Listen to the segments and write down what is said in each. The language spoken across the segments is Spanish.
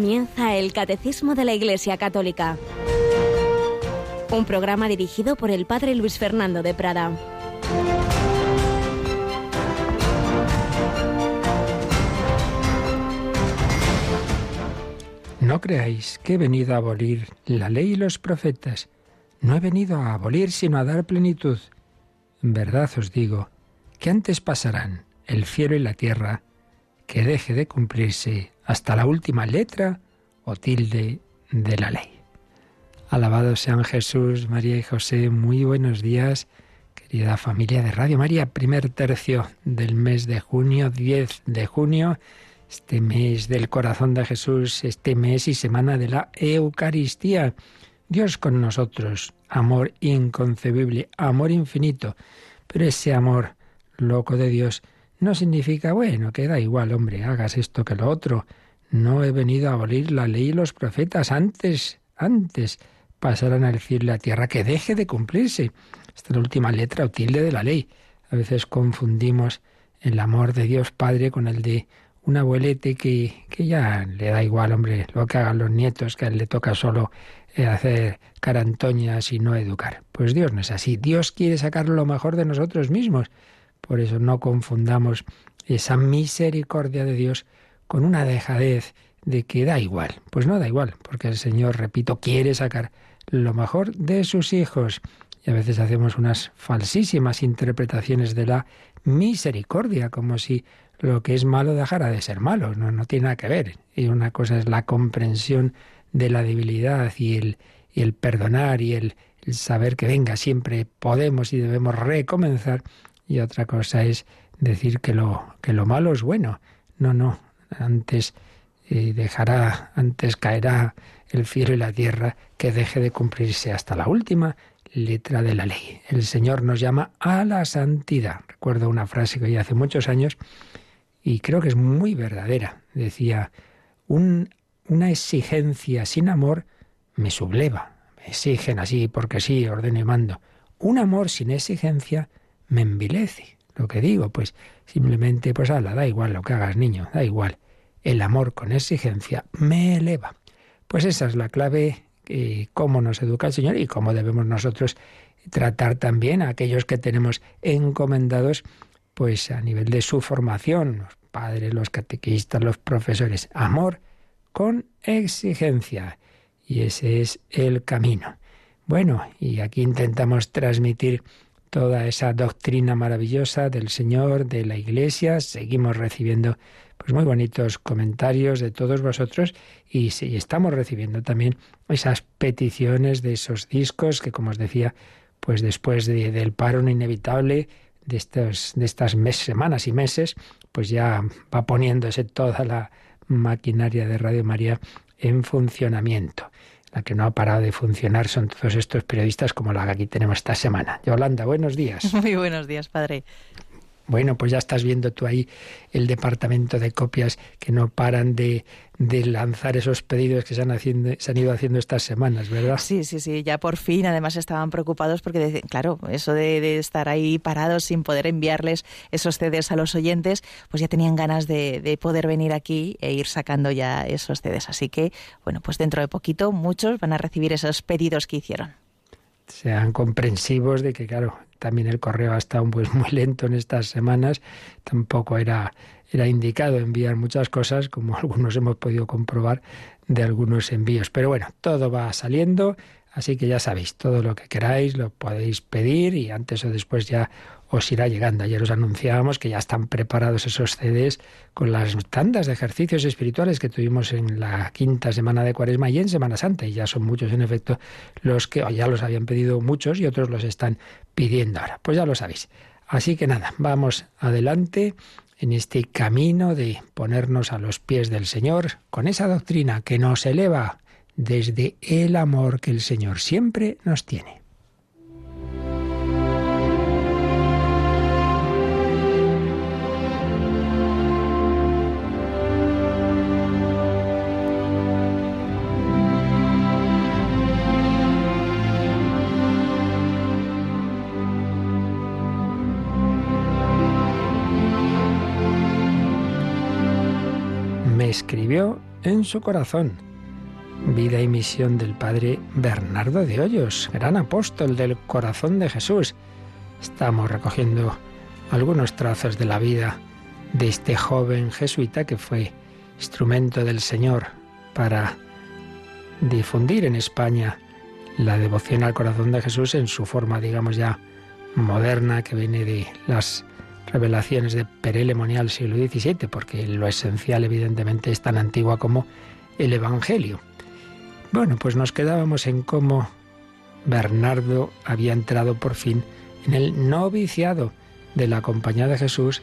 Comienza el Catecismo de la Iglesia Católica, un programa dirigido por el Padre Luis Fernando de Prada. No creáis que he venido a abolir la ley y los profetas. No he venido a abolir, sino a dar plenitud. En verdad os digo que antes pasarán el cielo y la tierra que deje de cumplirse hasta la última letra o tilde de la ley. Alabado sean Jesús, María y José, muy buenos días, querida familia de Radio María, primer tercio del mes de junio, 10 de junio, este mes del corazón de Jesús, este mes y semana de la Eucaristía. Dios con nosotros, amor inconcebible, amor infinito, pero ese amor loco de Dios no significa, bueno, que da igual, hombre, hagas esto que lo otro. No he venido a abolir la ley y los profetas antes, antes pasarán a decir la tierra que deje de cumplirse. Esta es la última letra o tilde de la ley. A veces confundimos el amor de Dios Padre con el de un abuelete que, que ya le da igual, hombre, lo que hagan los nietos, que a él le toca solo eh, hacer carantoñas y no educar. Pues Dios no es así. Dios quiere sacar lo mejor de nosotros mismos. Por eso no confundamos esa misericordia de Dios con una dejadez de que da igual. Pues no da igual, porque el Señor, repito, quiere sacar lo mejor de sus hijos. Y a veces hacemos unas falsísimas interpretaciones de la misericordia, como si lo que es malo dejara de ser malo. No, no tiene nada que ver. Y una cosa es la comprensión de la debilidad y el, y el perdonar y el, saber que venga, siempre podemos y debemos recomenzar. Y otra cosa es decir que lo, que lo malo es bueno. No, no. Antes dejará, antes caerá el cielo y la tierra que deje de cumplirse hasta la última letra de la ley. El Señor nos llama a la santidad. Recuerdo una frase que oí hace muchos años y creo que es muy verdadera. Decía, una exigencia sin amor me subleva. Me exigen así porque sí, ordeno y mando. Un amor sin exigencia me envilece. Lo que digo, pues simplemente, pues ala, da igual lo que hagas, niño, da igual. El amor con exigencia me eleva. Pues esa es la clave, eh, cómo nos educa el Señor y cómo debemos nosotros tratar también a aquellos que tenemos encomendados pues a nivel de su formación, los padres, los catequistas, los profesores, amor con exigencia. Y ese es el camino. Bueno, y aquí intentamos transmitir toda esa doctrina maravillosa del Señor, de la Iglesia. Seguimos recibiendo pues muy bonitos comentarios de todos vosotros y, estamos recibiendo también esas peticiones de esos discos que, como os decía, pues después del paro inevitable, de, estos, de estas semanas y meses, pues ya va poniéndose toda la maquinaria de Radio María en funcionamiento. La que no ha parado de funcionar son todos estos periodistas como la que aquí tenemos esta semana. Yolanda, buenos días. Muy buenos días, padre. Bueno, pues ya estás viendo tú ahí el departamento de copias que no paran de, lanzar esos pedidos que se han, haciendo, se han ido haciendo estas semanas, ¿verdad? Sí, sí, sí, ya por fin además estaban preocupados porque, claro, eso de, estar ahí parados sin poder enviarles esos CDs a los oyentes, pues ya tenían ganas de, de poder venir aquí e ir sacando ya esos CDs. Así que, bueno, pues dentro de poquito muchos van a recibir esos pedidos que hicieron sean comprensivos de que, claro, también el correo ha estado pues, muy lento en estas semanas, tampoco era, era indicado enviar muchas cosas, como algunos hemos podido comprobar de algunos envíos. Pero bueno, todo va saliendo, así que ya sabéis, todo lo que queráis lo podéis pedir y antes o después ya os irá llegando. Ayer os anunciábamos que ya están preparados esos CDs con las tandas de ejercicios espirituales que tuvimos en la quinta semana de Cuaresma y en Semana Santa. Y ya son muchos, en efecto, los que ya los habían pedido muchos y otros los están pidiendo ahora. Pues ya lo sabéis. Así que nada, vamos adelante en este camino de ponernos a los pies del Señor con esa doctrina que nos eleva desde el amor que el Señor siempre nos tiene. Escribió en su corazón. Vida y misión del padre Bernardo de Hoyos, gran apóstol del corazón de Jesús. Estamos recogiendo algunos trazos de la vida de este joven jesuita que fue instrumento del Señor para difundir en España la devoción al corazón de Jesús en su forma, digamos ya, moderna, que viene de las revelaciones de Perelemonial siglo XVII, porque lo esencial evidentemente es tan antigua como el Evangelio. Bueno, pues nos quedábamos en cómo Bernardo había entrado por fin en el noviciado de la Compañía de Jesús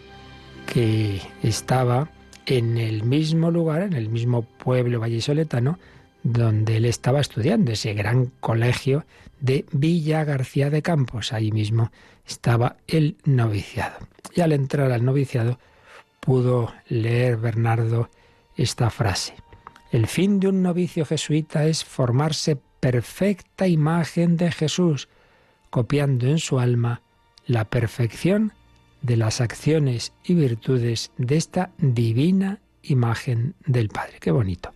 que estaba en el mismo lugar, en el mismo pueblo vallisoletano, donde él estaba estudiando, ese gran colegio de Villa García de Campos. Ahí mismo estaba el noviciado. Y al entrar al noviciado pudo leer Bernardo esta frase. El fin de un novicio jesuita es formarse perfecta imagen de Jesús, copiando en su alma la perfección de las acciones y virtudes de esta divina imagen del Padre. Qué bonito.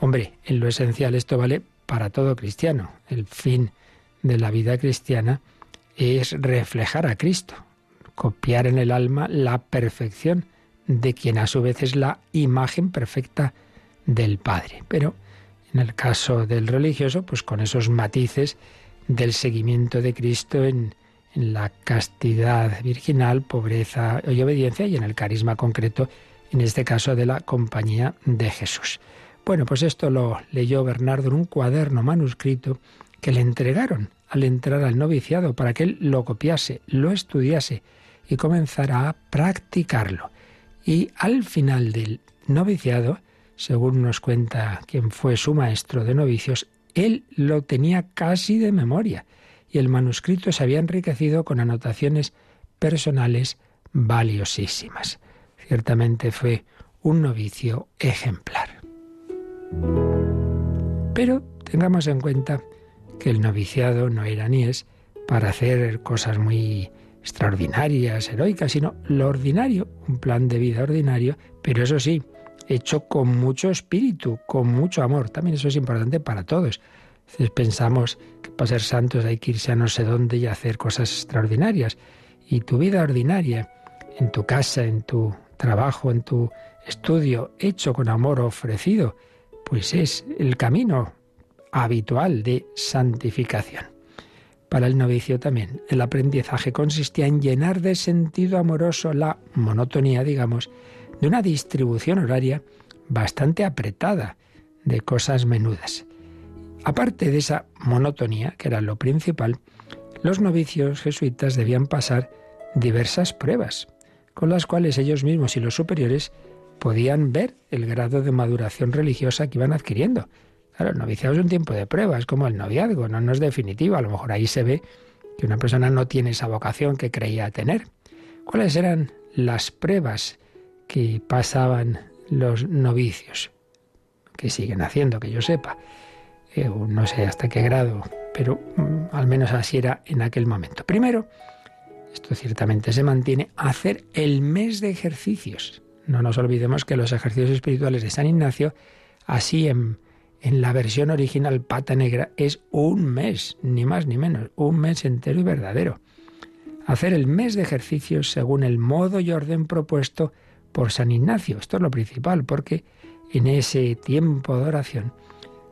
Hombre, en lo esencial esto vale para todo cristiano. El fin de la vida cristiana es reflejar a Cristo, copiar en el alma la perfección de quien a su vez es la imagen perfecta del Padre. Pero en el caso del religioso, pues con esos matices del seguimiento de Cristo en, la castidad virginal, pobreza y obediencia, y en el carisma concreto, en este caso de la compañía de Jesús. Bueno, pues esto lo leyó Bernardo en un cuaderno manuscrito que le entregaron al entrar al noviciado para que él lo copiase, lo estudiase y comenzara a practicarlo. Y al final del noviciado, según nos cuenta quien fue su maestro de novicios, él lo tenía casi de memoria y el manuscrito se había enriquecido con anotaciones personales valiosísimas. Ciertamente fue un novicio ejemplar. Pero tengamos en cuenta que el noviciado no era ni es para hacer cosas muy extraordinarias, heroicas, sino lo ordinario, un plan de vida ordinario, pero eso sí, hecho con mucho espíritu, con mucho amor. También eso es importante para todos. Entonces pensamos que para ser santos hay que irse a no sé dónde y hacer cosas extraordinarias. Y tu vida ordinaria, en tu casa, en tu trabajo, en tu estudio, hecho con amor ofrecido, pues es el camino habitual de santificación. Para el novicio también, el aprendizaje consistía en llenar de sentido amoroso la monotonía, digamos, de una distribución horaria bastante apretada de cosas menudas. Aparte de esa monotonía, que era lo principal, los novicios jesuitas debían pasar diversas pruebas, con las cuales ellos mismos y los superiores podían ver el grado de maduración religiosa que iban adquiriendo. Claro, el noviciado es un tiempo de prueba, es como el noviazgo, no, no es definitivo. A lo mejor ahí se ve que una persona no tiene esa vocación que creía tener. ¿Cuáles eran las pruebas que pasaban los novicios? Que siguen haciendo, que yo sepa. Eh, no sé hasta qué grado, pero mm, al menos así era en aquel momento. Primero, esto ciertamente se mantiene, hacer el mes de ejercicios. No nos olvidemos que los ejercicios espirituales de San Ignacio, así en, en la versión original pata negra, es un mes, ni más ni menos, un mes entero y verdadero. Hacer el mes de ejercicios según el modo y orden propuesto por San Ignacio. Esto es lo principal, porque en ese tiempo de oración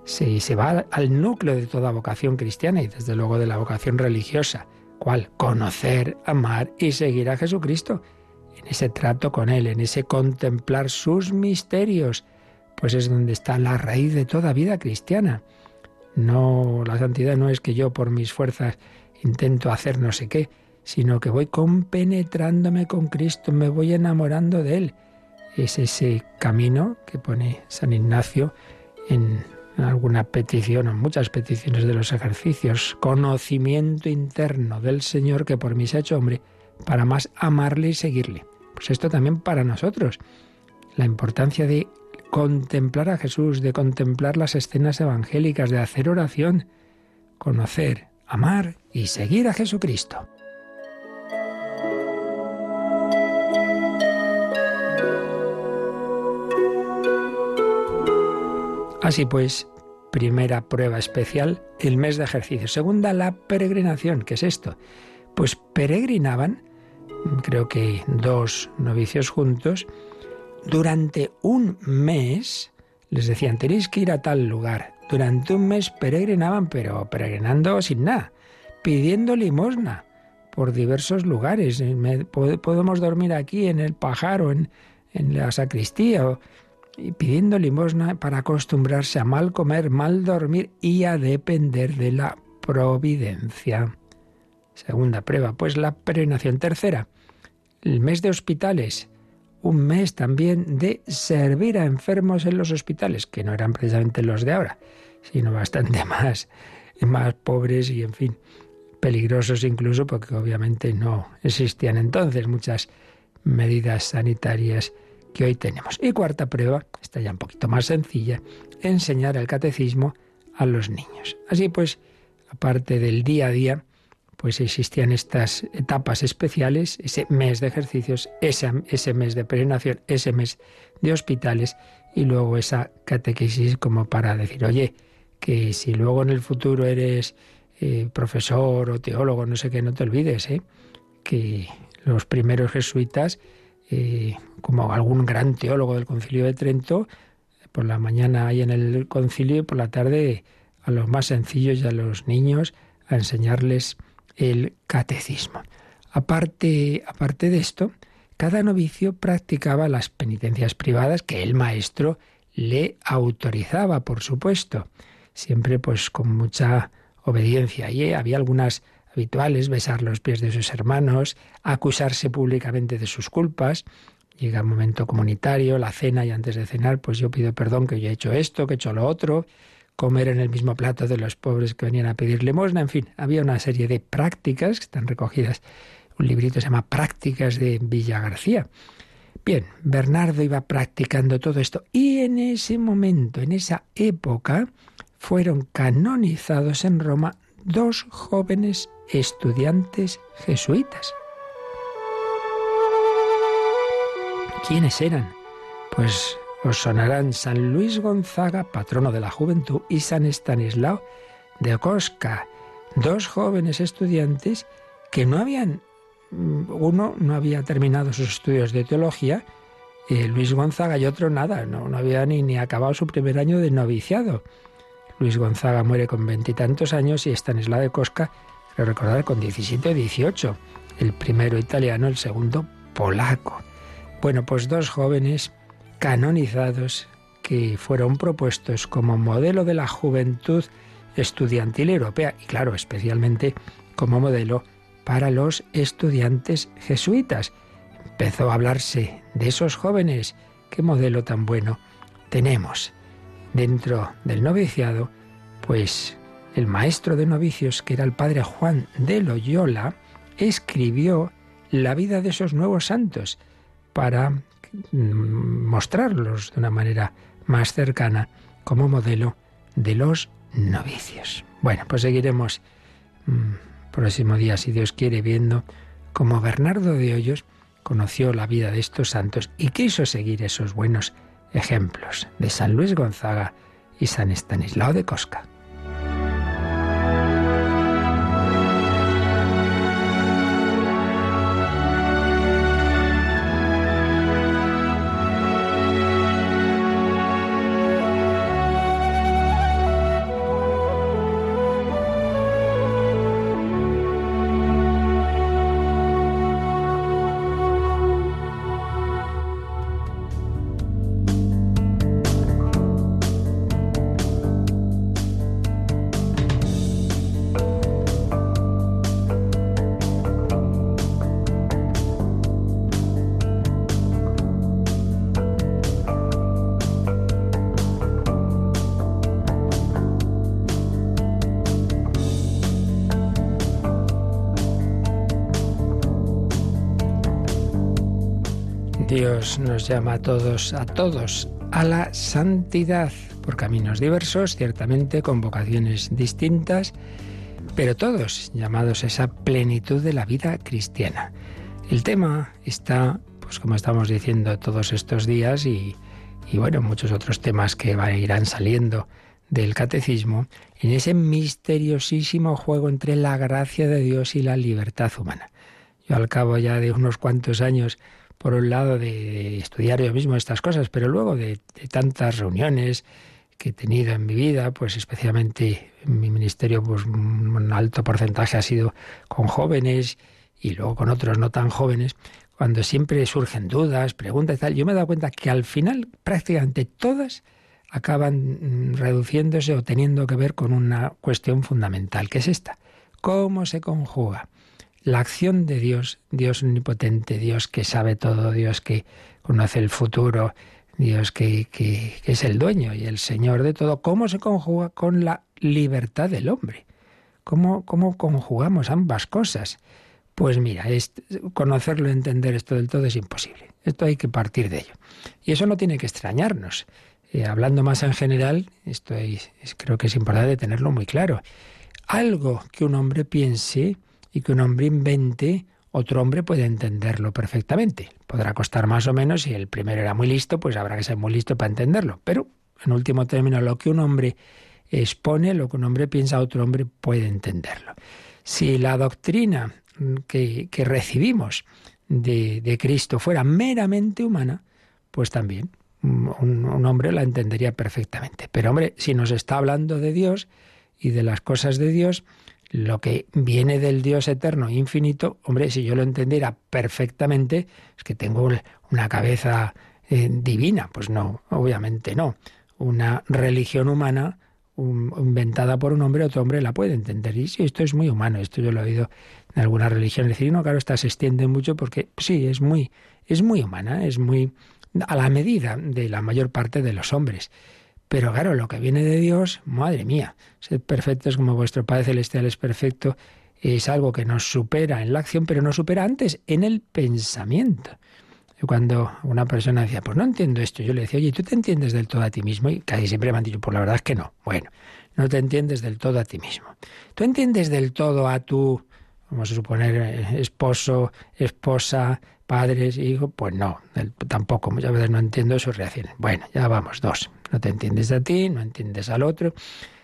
se, va al núcleo de toda vocación cristiana y desde luego de la vocación religiosa. ¿Cuál? Conocer, amar y seguir a Jesucristo en ese trato con Él, en ese contemplar sus misterios, pues es donde está la raíz de toda vida cristiana. No, la santidad no es que yo por mis fuerzas intento hacer no sé qué, sino que voy compenetrándome con Cristo, me voy enamorando de Él. Es ese camino que pone San Ignacio en alguna petición o muchas peticiones de los ejercicios, conocimiento interno del Señor que por mí se ha hecho hombre, para más amarle y seguirle. Pues esto también para nosotros, la importancia de contemplar a Jesús, de contemplar las escenas evangélicas, de hacer oración, conocer, amar y seguir a Jesucristo. Así pues, primera prueba especial, el mes de ejercicio. Segunda, la peregrinación. ¿Qué es esto? Pues peregrinaban, creo que dos novicios juntos, durante un mes, les decían, tenéis que ir a tal lugar. Durante un mes peregrinaban, pero peregrinando sin nada, pidiendo limosna por diversos lugares. Podemos dormir aquí en el pajar o en, la sacristía y pidiendo limosna para acostumbrarse a mal comer, mal dormir y a depender de la providencia. Segunda prueba, pues la peregrinación. Tercera, el mes de hospitales. Un mes también de servir a enfermos en los hospitales, que no eran precisamente los de ahora, sino bastante más, más pobres y, en fin, peligrosos incluso, porque obviamente no existían entonces muchas medidas sanitarias que hoy tenemos. Y cuarta prueba, está ya un poquito más sencilla, enseñar el catecismo a los niños. Así pues, aparte del día a día, pues existían estas etapas especiales, ese mes de ejercicios, ese, ese mes de peregrinación, ese mes de hospitales y luego esa catequesis como para decir, oye, que si luego en el futuro eres eh, profesor o teólogo, no sé qué, no te olvides, ¿eh? que los primeros jesuitas eh, como algún gran teólogo del concilio de Trento, por la mañana ahí en el concilio y por la tarde a los más sencillos y a los niños a enseñarles el catecismo. Aparte, aparte de esto, cada novicio practicaba las penitencias privadas que el maestro le autorizaba, por supuesto, siempre pues con mucha obediencia. Y había algunas habituales, besar los pies de sus hermanos, acusarse públicamente de sus culpas. Llega el momento comunitario, la cena y antes de cenar, pues yo pido perdón que yo he hecho esto, que he hecho lo otro, comer en el mismo plato de los pobres que venían a pedir limosna, en fin, había una serie de prácticas que están recogidas. Un librito se llama Prácticas de Villa García. Bien, Bernardo iba practicando todo esto y en ese momento, en esa época, fueron canonizados en Roma dos jóvenes estudiantes jesuitas. ¿Quiénes eran? Pues os sonarán San Luis Gonzaga, patrono de la juventud, y San Estanislao de Ocosca, dos jóvenes estudiantes que no habían, mm, uno no había terminado sus estudios de teología, eh, Luis Gonzaga y otro nada, no, no había ni, ni acabado su primer año de noviciado. Luis Gonzaga muere con veintitantos años y Stanislao de Cosca, creo recordar, con 17 o 18. El primero italiano, el segundo polaco. Bueno, pues dos jóvenes canonizados que fueron propuestos como modelo de la juventud estudiantil europea y claro, especialmente como modelo para los estudiantes jesuitas. Empezó a hablarse de esos jóvenes. ¿Qué modelo tan bueno tenemos? dentro del noviciado, pues el maestro de novicios, que era el padre Juan de Loyola, escribió la vida de esos nuevos santos para mostrarlos de una manera más cercana como modelo de los novicios. Bueno, pues seguiremos mm, próximo día, si Dios quiere, viendo cómo Bernardo de Hoyos conoció la vida de estos santos y quiso seguir esos buenos ejemplos de San Luis Gonzaga y San Estanislao de Cosca. Dios nos llama a todos, a todos, a la santidad, por caminos diversos, ciertamente con vocaciones distintas, pero todos llamados a esa plenitud de la vida cristiana. El tema está, pues como estamos diciendo todos estos días y, y bueno, muchos otros temas que irán saliendo del catecismo, en ese misteriosísimo juego entre la gracia de Dios y la libertad humana. Yo al cabo ya de unos cuantos años, por un lado, de estudiar yo mismo estas cosas, pero luego de, tantas reuniones que he tenido en mi vida, pues especialmente en mi ministerio, pues un alto porcentaje ha sido con jóvenes y luego con otros no tan jóvenes, cuando siempre surgen dudas, preguntas y tal, yo me he dado cuenta que al final prácticamente todas acaban reduciéndose o teniendo que ver con una cuestión fundamental, que es esta. ¿Cómo se conjuga la acción de Dios, Dios omnipotente, Dios que sabe todo, Dios que conoce el futuro, Dios que, que, es el dueño y el Señor de todo, cómo se conjuga con la libertad del hombre? ¿Cómo, cómo conjugamos ambas cosas? Pues mira, es, conocerlo, entender esto del todo es imposible. Esto hay que partir de ello. Y eso no tiene que extrañarnos. Eh, hablando más en general, esto creo que es importante tenerlo muy claro. Algo que un hombre piense y que un hombre invente, otro hombre puede entenderlo perfectamente. Podrá costar más o menos, si el primero era muy listo, pues habrá que ser muy listo para entenderlo. Pero, en último término, lo que un hombre expone, lo que un hombre piensa, otro hombre puede entenderlo. Si la doctrina que, recibimos de, de Cristo fuera meramente humana, pues también un, hombre la entendería perfectamente. Pero hombre, si nos está hablando de Dios y de las cosas de Dios, lo que viene del Dios eterno e infinito, hombre, si yo lo entendiera perfectamente, es que tengo una cabeza eh, divina. Pues no, obviamente no. Una religión humana inventada por un hombre, otro hombre la puede entender. Y sí, esto es muy humano, esto yo lo he oído en alguna religión. decir, no, claro, esta se extiende mucho porque sí, es muy, es muy humana, es muy a la medida de la mayor parte de los hombres. Pero claro, lo que viene de Dios, madre mía, ser perfectos como vuestro Padre Celestial es perfecto, es algo que nos supera en la acción, pero nos supera antes en el pensamiento. Cuando una persona decía, pues no entiendo esto, yo le decía, oye, ¿tú te entiendes del todo a ti mismo? Y casi siempre me han dicho, pues la verdad es que no. Bueno, no te entiendes del todo a ti mismo. ¿Tú entiendes del todo a tu, vamos a suponer, esposo, esposa, padres, hijos, pues no, tampoco, muchas veces no entiendo sus reacciones. Bueno, ya vamos, dos. No te entiendes a ti, no entiendes al otro.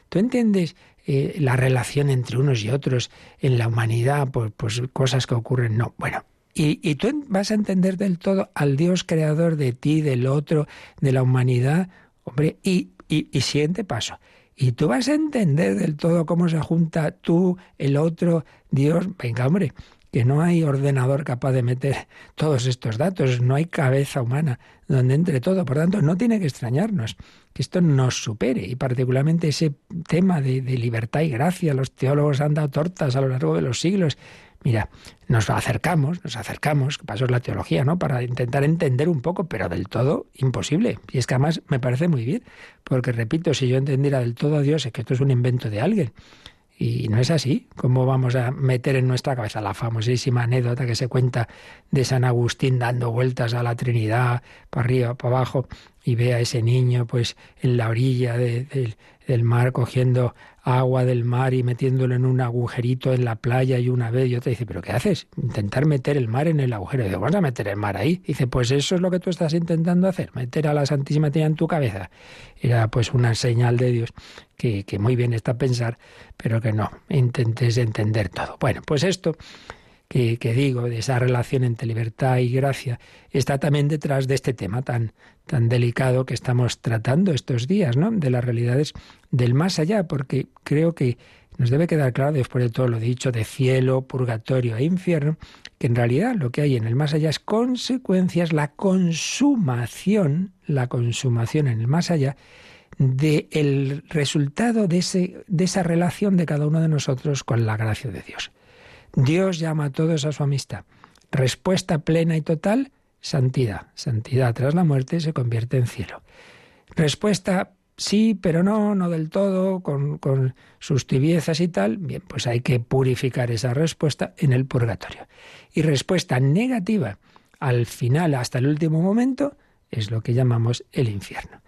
¿Tú entiendes eh, la relación entre unos y otros en la humanidad? Pues, cosas que ocurren, no. Bueno, y, y, tú vas a entender del todo al Dios creador de ti, del otro, de la humanidad. Hombre, y, y, y, siguiente paso. Y tú vas a entender del todo cómo se junta tú, el otro, Dios. Venga, hombre, que no hay ordenador capaz de meter todos estos datos, no hay cabeza humana donde entre todo. Por tanto, no tiene que extrañarnos que esto nos supere y particularmente ese tema de, libertad y gracia. Los teólogos han dado tortas a lo largo de los siglos. Mira, nos acercamos, nos acercamos, que pasó la teología, ¿no? Para intentar entender un poco, pero del todo imposible. Y es que además me parece muy bien, porque repito, si yo entendiera del todo a Dios, es que esto es un invento de alguien. Y no es así. ¿Cómo vamos a meter en nuestra cabeza la famosísima anécdota que se cuenta de San Agustín dando vueltas a la Trinidad, para arriba, para abajo, y ve a ese niño pues en la orilla del mar cogiendo agua del mar y metiéndolo en un agujerito en la playa y una vez y otra dice, ¿pero qué haces? Intentar meter el mar en el agujero. Y dice, vamos a meter el mar ahí. Dice, pues eso es lo que tú estás intentando hacer, meter a la Santísima Trinidad en tu cabeza. Era pues una señal de Dios que, que muy bien está pensar, pero que no, intentes entender todo. Bueno, pues esto que, digo, de esa relación entre libertad y gracia, está también detrás de este tema tan, tan delicado que estamos tratando estos días, ¿no? De las realidades del más allá, porque creo que nos debe quedar claro, después de todo lo dicho, de cielo, purgatorio e infierno, que en realidad lo que hay en el más allá es consecuencias, la consumación, la consumación en el más allá, del resultado de, ese, de esa relación de cada uno de nosotros con la gracia de Dios. Dios llama a todos a su amistad. Respuesta plena y total, santidad. Santidad tras la muerte se convierte en cielo. Respuesta sí, pero no, no del todo, con, con, sus tibiezas y tal, bien, pues hay que purificar esa respuesta en el purgatorio. Y respuesta negativa al final, hasta el último momento, es lo que llamamos el infierno.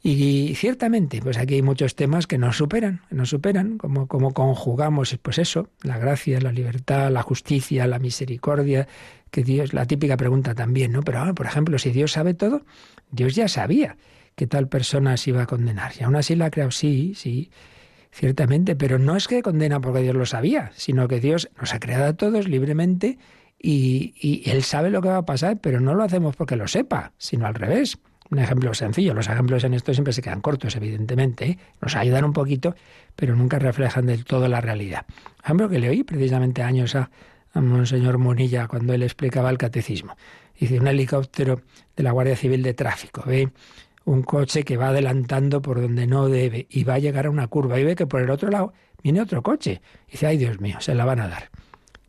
Y ciertamente, pues aquí hay muchos temas que nos superan, nos superan, como, como conjugamos, pues eso, la gracia, la libertad, la justicia, la misericordia, que Dios, la típica pregunta también, ¿no? Pero ahora, por ejemplo, si Dios sabe todo, Dios ya sabía que tal persona se iba a condenar. Y aún así la ha creado, sí, sí, ciertamente, pero no es que condena porque Dios lo sabía, sino que Dios nos ha creado a todos libremente y Él sabe lo que va a pasar, pero no lo hacemos porque lo sepa, sino al revés. Un ejemplo sencillo, los ejemplos en esto siempre se quedan cortos, evidentemente, ¿eh? nos ayudan un poquito, pero nunca reflejan del todo la realidad. Ejemplo que le oí precisamente años a, a Monseñor Munilla cuando él explicaba el catecismo. Dice, un helicóptero de la Guardia Civil de Tráfico, ve un coche que va adelantando por donde no debe y va a llegar a una curva y ve que por el otro lado viene otro coche. dice, ay Dios mío, se la van a dar.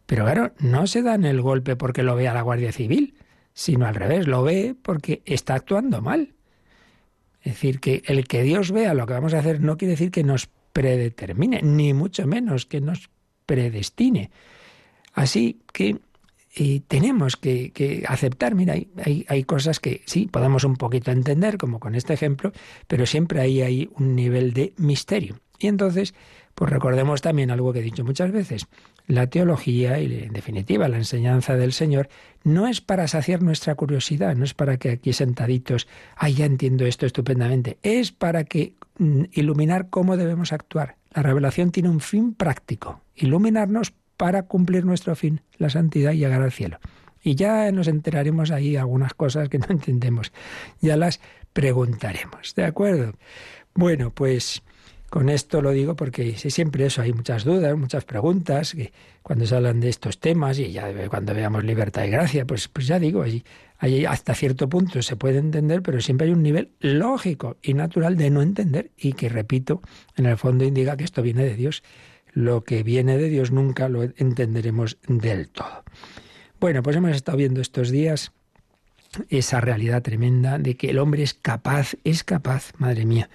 Pero claro, no se dan el golpe porque lo vea la Guardia Civil, sino al revés, lo ve porque está actuando mal. Es decir, que el que Dios vea lo que vamos a hacer no quiere decir que nos predetermine, ni mucho menos que nos predestine. Así que y tenemos que, aceptar, mira, hay, hay, cosas que sí podemos un poquito entender, como con este ejemplo, pero siempre ahí hay un nivel de misterio. Y entonces, pues recordemos también algo que he dicho muchas veces, la teología y en definitiva la enseñanza del Señor no es para saciar nuestra curiosidad, no es para que aquí sentaditos, ay, ya entiendo esto estupendamente, es para que mm, iluminar cómo debemos actuar. La revelación tiene un fin práctico, iluminarnos para cumplir nuestro fin, la santidad y llegar al cielo. Y ya nos enteraremos ahí algunas cosas que no entendemos. Ya las preguntaremos. ¿De acuerdo? Bueno, pues con esto lo digo porque siempre eso, hay muchas dudas, muchas preguntas, que cuando se hablan de estos temas y ya cuando veamos libertad y gracia, pues, pues ya digo, ahí hasta cierto punto se puede entender, pero siempre hay un nivel lógico y natural de no entender y que, repito, en el fondo indica que esto viene de Dios lo que viene de Dios nunca lo entenderemos del todo. Bueno, pues hemos estado viendo estos días esa realidad tremenda de que el hombre es capaz, es capaz, madre mía,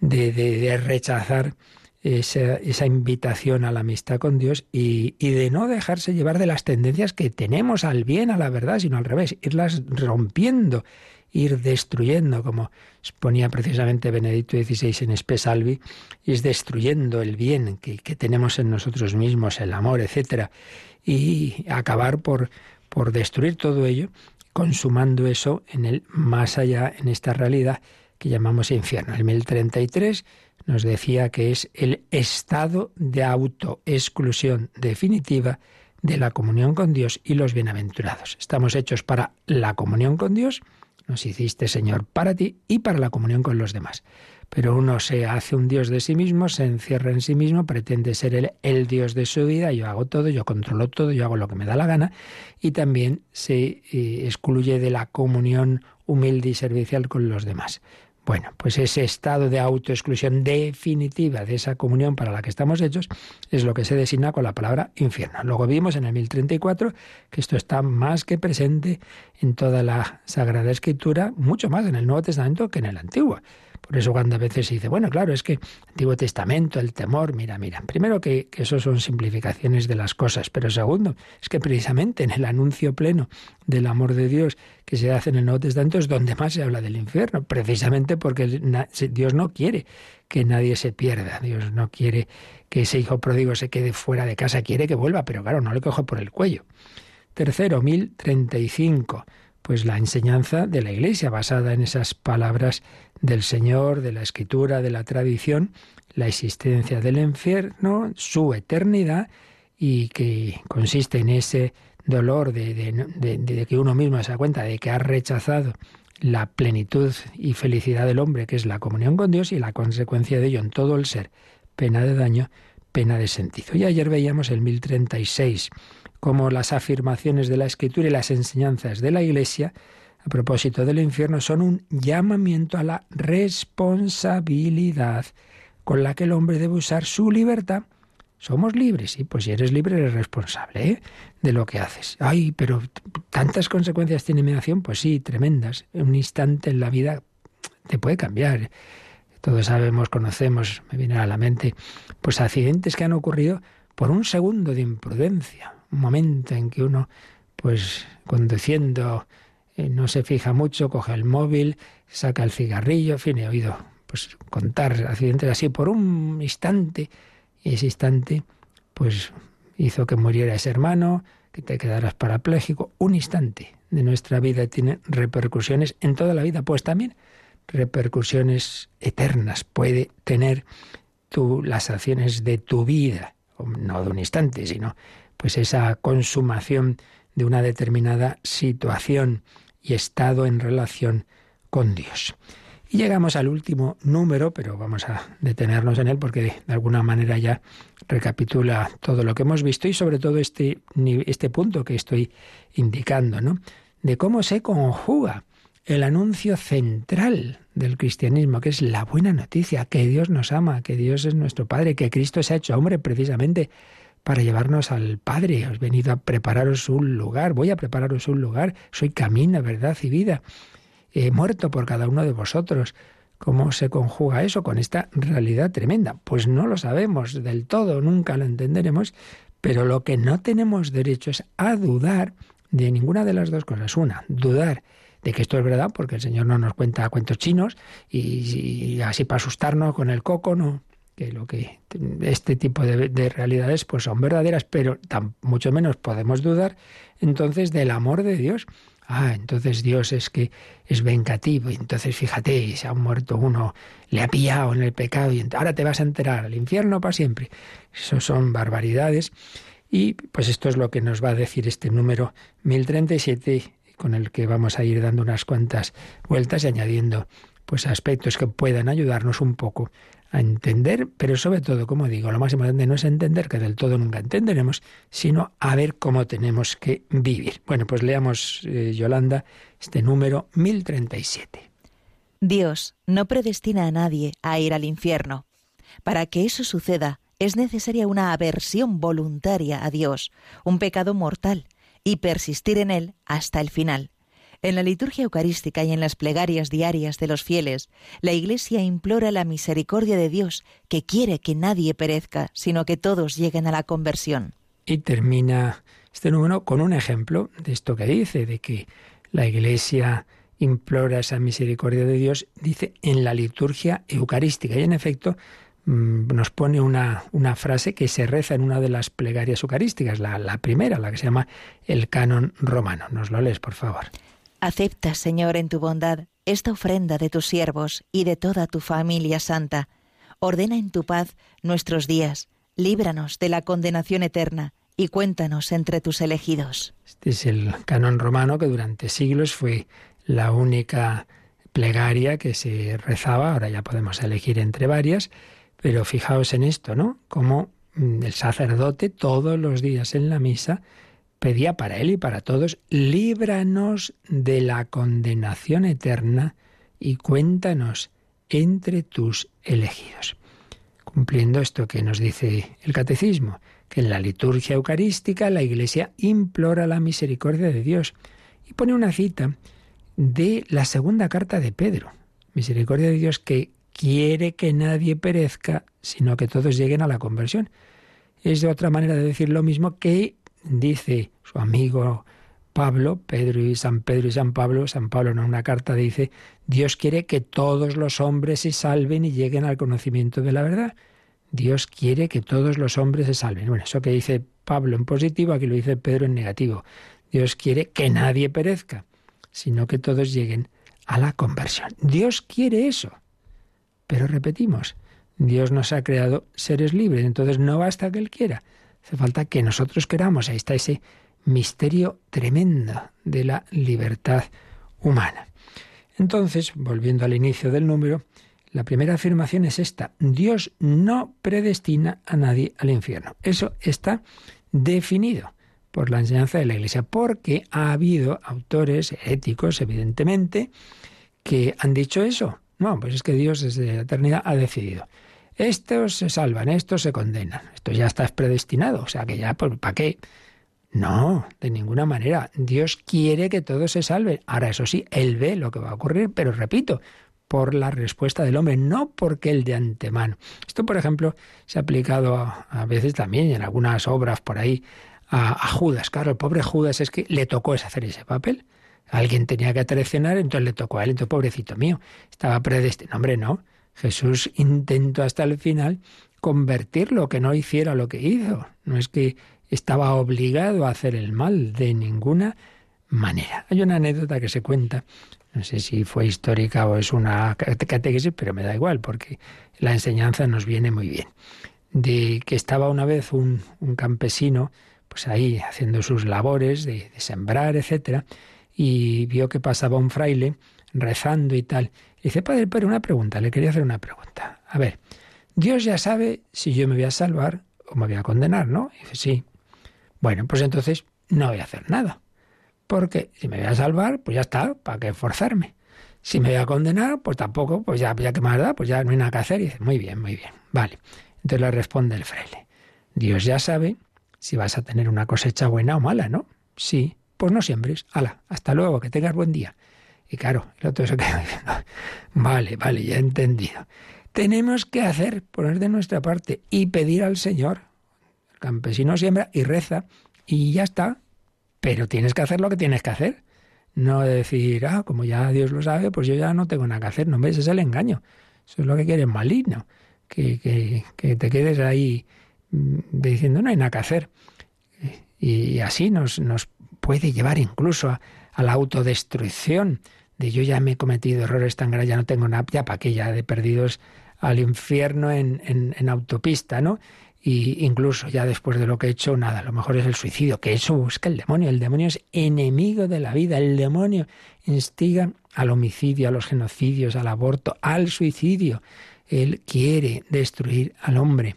de, rechazar esa, invitación a la amistad con Dios y, de no dejarse llevar de las tendencias que tenemos al bien, a la verdad, sino al revés, irlas rompiendo ir destruyendo, como exponía precisamente Benedicto XVI en Espesalvi, es destruyendo el bien que, tenemos en nosotros mismos, el amor, etcétera, y acabar por, por destruir todo ello, consumando eso en el más allá, en esta realidad que llamamos infierno. El 1033 nos decía que es el estado de autoexclusión definitiva de la comunión con Dios y los bienaventurados. Estamos hechos para la comunión con Dios nos hiciste, Señor, para ti y para la comunión con los demás. Pero uno se hace un Dios de sí mismo, se encierra en sí mismo, pretende ser el, el Dios de su vida, yo hago todo, yo controlo todo, yo hago lo que me da la gana, y también se eh, excluye de la comunión humilde y servicial con los demás. Bueno, pues ese estado de autoexclusión definitiva de esa comunión para la que estamos hechos es lo que se designa con la palabra infierno. Luego vimos en el 1034 que esto está más que presente en toda la Sagrada Escritura, mucho más en el Nuevo Testamento que en el Antiguo. Por eso cuando a veces se dice, bueno, claro, es que Antiguo Testamento, el temor, mira, mira, primero que, que eso son simplificaciones de las cosas, pero segundo, es que precisamente en el anuncio pleno del amor de Dios que se hace en el Nuevo Testamento es donde más se habla del infierno, precisamente porque Dios no quiere que nadie se pierda, Dios no quiere que ese hijo pródigo se quede fuera de casa, quiere que vuelva, pero claro, no le coge por el cuello. Tercero, 1035 pues la enseñanza de la Iglesia basada en esas palabras del Señor, de la Escritura, de la tradición, la existencia del infierno, su eternidad y que consiste en ese dolor de, que uno mismo se da cuenta de que ha rechazado la plenitud y felicidad del hombre, que es la comunión con Dios y la consecuencia de ello en todo el ser, pena de daño, pena de sentido. Y ayer veíamos el 1036 como las afirmaciones de la Escritura y las enseñanzas de la Iglesia a propósito del infierno son un llamamiento a la responsabilidad con la que el hombre debe usar su libertad. Somos libres, y pues si eres libre eres responsable ¿eh? de lo que haces. Ay, pero tantas consecuencias tiene mi acción, pues sí, tremendas. En un instante en la vida te puede cambiar. Todos sabemos, conocemos, me viene a la mente, pues accidentes que han ocurrido por un segundo de imprudencia, un momento en que uno, pues conduciendo, eh, no se fija mucho, coge el móvil, saca el cigarrillo, en fin, he oído pues contar accidentes así por un instante, y ese instante, pues hizo que muriera ese hermano, que te quedaras parapléjico. Un instante de nuestra vida tiene repercusiones en toda la vida, pues también repercusiones eternas puede tener tú, las acciones de tu vida, no de un instante, sino pues esa consumación de una determinada situación y estado en relación con Dios. Y llegamos al último número, pero vamos a detenernos en él porque de alguna manera ya recapitula todo lo que hemos visto y sobre todo este, este punto que estoy indicando, ¿no? De cómo se conjuga el anuncio central del cristianismo, que es la buena noticia, que Dios nos ama, que Dios es nuestro Padre, que Cristo se ha hecho hombre precisamente para llevarnos al Padre. Os he venido a prepararos un lugar, voy a prepararos un lugar, soy camino, verdad y vida he muerto por cada uno de vosotros. ¿Cómo se conjuga eso con esta realidad tremenda? Pues no lo sabemos del todo, nunca lo entenderemos, pero lo que no tenemos derecho es a dudar de ninguna de las dos cosas. Una, dudar de que esto es verdad, porque el Señor no nos cuenta cuentos chinos y, así para asustarnos con el coco, no. Que lo que este tipo de, de realidades pues son verdaderas, pero tan, mucho menos podemos dudar entonces del amor de Dios Ah, entonces Dios es que es vengativo. Y entonces fíjate, se ha muerto uno, le ha pillado en el pecado y ahora te vas a enterar al infierno para siempre. Eso son barbaridades. Y pues esto es lo que nos va a decir este número 1037, con el que vamos a ir dando unas cuantas vueltas y añadiendo pues aspectos que puedan ayudarnos un poco a entender, pero sobre todo, como digo, lo más importante no es entender, que del todo nunca entenderemos, sino a ver cómo tenemos que vivir. Bueno, pues leamos, eh, Yolanda, este número 1037. Dios no predestina a nadie a ir al infierno. Para que eso suceda, es necesaria una aversión voluntaria a Dios, un pecado mortal, y persistir en él hasta el final. En la liturgia eucarística y en las plegarias diarias de los fieles, la Iglesia implora la misericordia de Dios, que quiere que nadie perezca, sino que todos lleguen a la conversión. Y termina este número con un ejemplo de esto que dice, de que la Iglesia implora esa misericordia de Dios, dice en la liturgia eucarística. Y en efecto, mm, nos pone una, frase que se reza en una de las plegarias eucarísticas, la primera, la que se llama el canon romano. Nos lo lees, por favor. Acepta, Señor, en tu bondad esta ofrenda de tus siervos y de toda tu familia santa. Ordena en tu paz nuestros días, líbranos de la condenación eterna y cuéntanos entre tus elegidos. Este es el canon romano que durante siglos fue la única plegaria que se rezaba, ahora ya podemos elegir entre varias, pero fijaos en esto, ¿no? Como mm, el sacerdote todos los días en la misa pedía para él y para todos, líbranos de la condenación eterna y cuéntanos entre tus elegidos. Cumpliendo esto que nos dice el catecismo, que en la liturgia eucarística la Iglesia implora la misericordia de Dios y pone una cita de la segunda carta de Pedro. Misericordia de Dios que quiere que nadie perezca, sino que todos lleguen a la conversión. Es de otra manera de decir lo mismo que dice su amigo Pablo, Pedro y San Pedro y San Pablo, San Pablo en una carta dice, Dios quiere que todos los hombres se salven y lleguen al conocimiento de la verdad. Dios quiere que todos los hombres se salven. Bueno, eso que dice Pablo en positivo, aquí lo dice Pedro en negativo. Dios quiere que nadie perezca, sino que todos lleguen a la conversión. Dios quiere eso. Pero repetimos, Dios nos ha creado seres libres, entonces no basta que Él quiera, Hace falta que nosotros queramos. Ahí está ese misterio tremendo de la libertad humana. Entonces, volviendo al inicio del número, la primera afirmación es esta. Dios no predestina a nadie al infierno. Eso está definido por la enseñanza de la Iglesia, porque ha habido autores éticos, evidentemente, que han dicho eso. No, pues es que Dios desde la eternidad ha decidido. Estos se salvan, estos se condenan. Esto ya está predestinado, o sea que ya, pues, ¿para qué? No, de ninguna manera. Dios quiere que todos se salven. Ahora, eso sí, Él ve lo que va a ocurrir, pero repito, por la respuesta del hombre, no porque el de antemano. Esto, por ejemplo, se ha aplicado a, veces también en algunas obras por ahí a, Judas. Claro, el pobre Judas es que le tocó hacer ese papel. Alguien tenía que traicionar, entonces le tocó a él, entonces pobrecito mío, estaba predestinado. Hombre, no, Jesús intentó hasta el final convertirlo, que no hiciera lo que hizo. No es que estaba obligado a hacer el mal de ninguna manera. Hay una anécdota que se cuenta, no sé si fue histórica o es una catequesis, pero me da igual porque la enseñanza nos viene muy bien. De que estaba una vez un, campesino, pues ahí haciendo sus labores de, de sembrar, etcétera, y vio que pasaba un fraile rezando y tal. Y dice, padre, pero una pregunta, le quería hacer una pregunta. A ver, Dios ya sabe si yo me voy a salvar o me voy a condenar, ¿no? Y dice, sí. Bueno, pues entonces no voy a hacer nada. Porque si me voy a salvar, pues ya está, ¿para qué esforzarme? Si me voy a condenar, pues tampoco, pues ya, ya que más da, pues ya no hay nada que hacer. Y dice, muy bien, muy bien, vale. Entonces le responde el fraile, Dios ya sabe si vas a tener una cosecha buena o mala, ¿no? Sí, pues no siembres. Hala, hasta luego, que tengas buen día. Y claro, el otro se queda diciendo, vale, vale, ya he entendido. Tenemos que hacer, poner de nuestra parte y pedir al Señor. Campesino siembra y reza y ya está. Pero tienes que hacer lo que tienes que hacer. No decir, ah, como ya Dios lo sabe, pues yo ya no tengo nada que hacer. No ves, es el engaño. Eso es lo que quiere maligno. Que, que, que te quedes ahí mm, diciendo, no hay nada que hacer. Y así nos, nos puede llevar incluso a, la autodestrucción, de yo ya me he cometido errores tan graves, ya no tengo nada, ya para que ya de perdidos al infierno en, en, autopista, ¿no? Y incluso ya después de lo que he hecho, nada, lo mejor es el suicidio, que eso busca el demonio. El demonio es enemigo de la vida. El demonio instiga al homicidio, a los genocidios, al aborto, al suicidio. Él quiere destruir al hombre.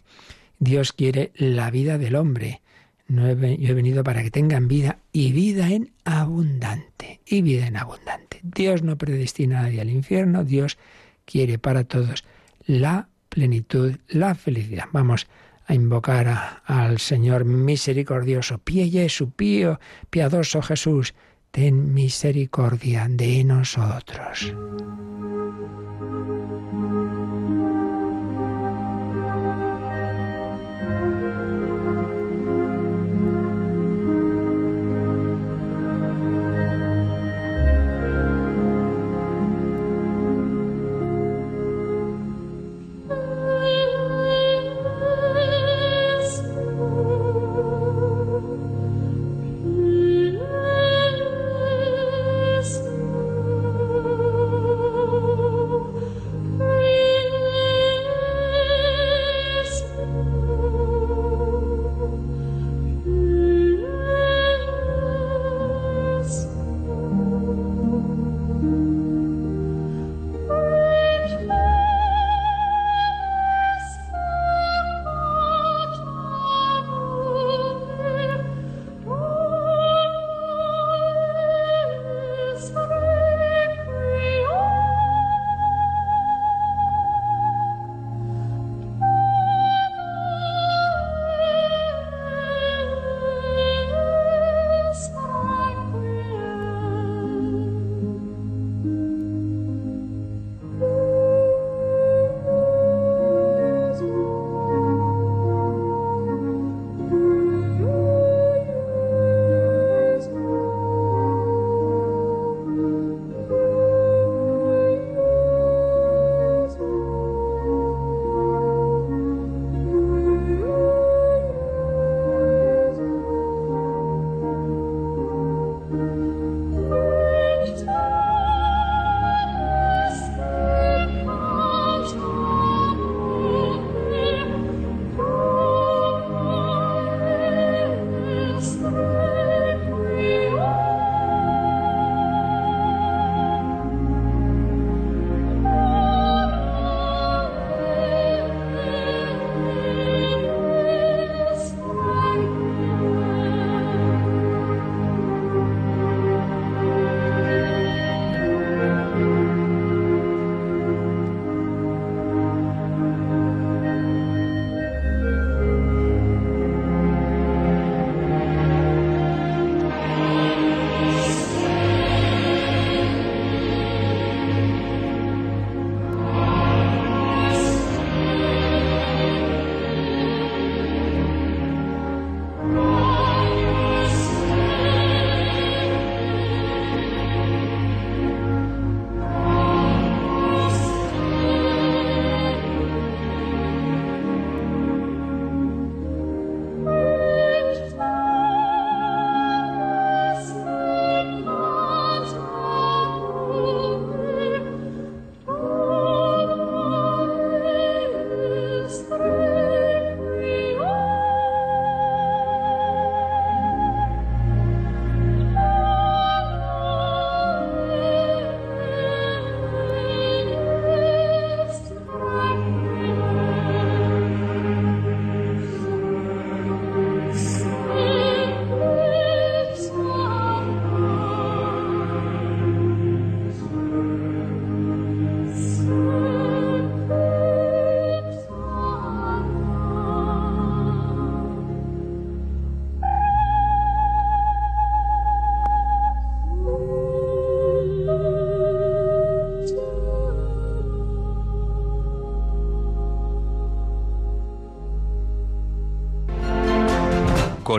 Dios quiere la vida del hombre. No yo he venido para que tengan vida y vida en abundante. Y vida en abundante. Dios no predestina a nadie al infierno, Dios quiere para todos la plenitud, la felicidad. Vamos a invocar al Señor misericordioso. Pie Jesu, pío, piadoso Jesús, ten misericordia de nosotros.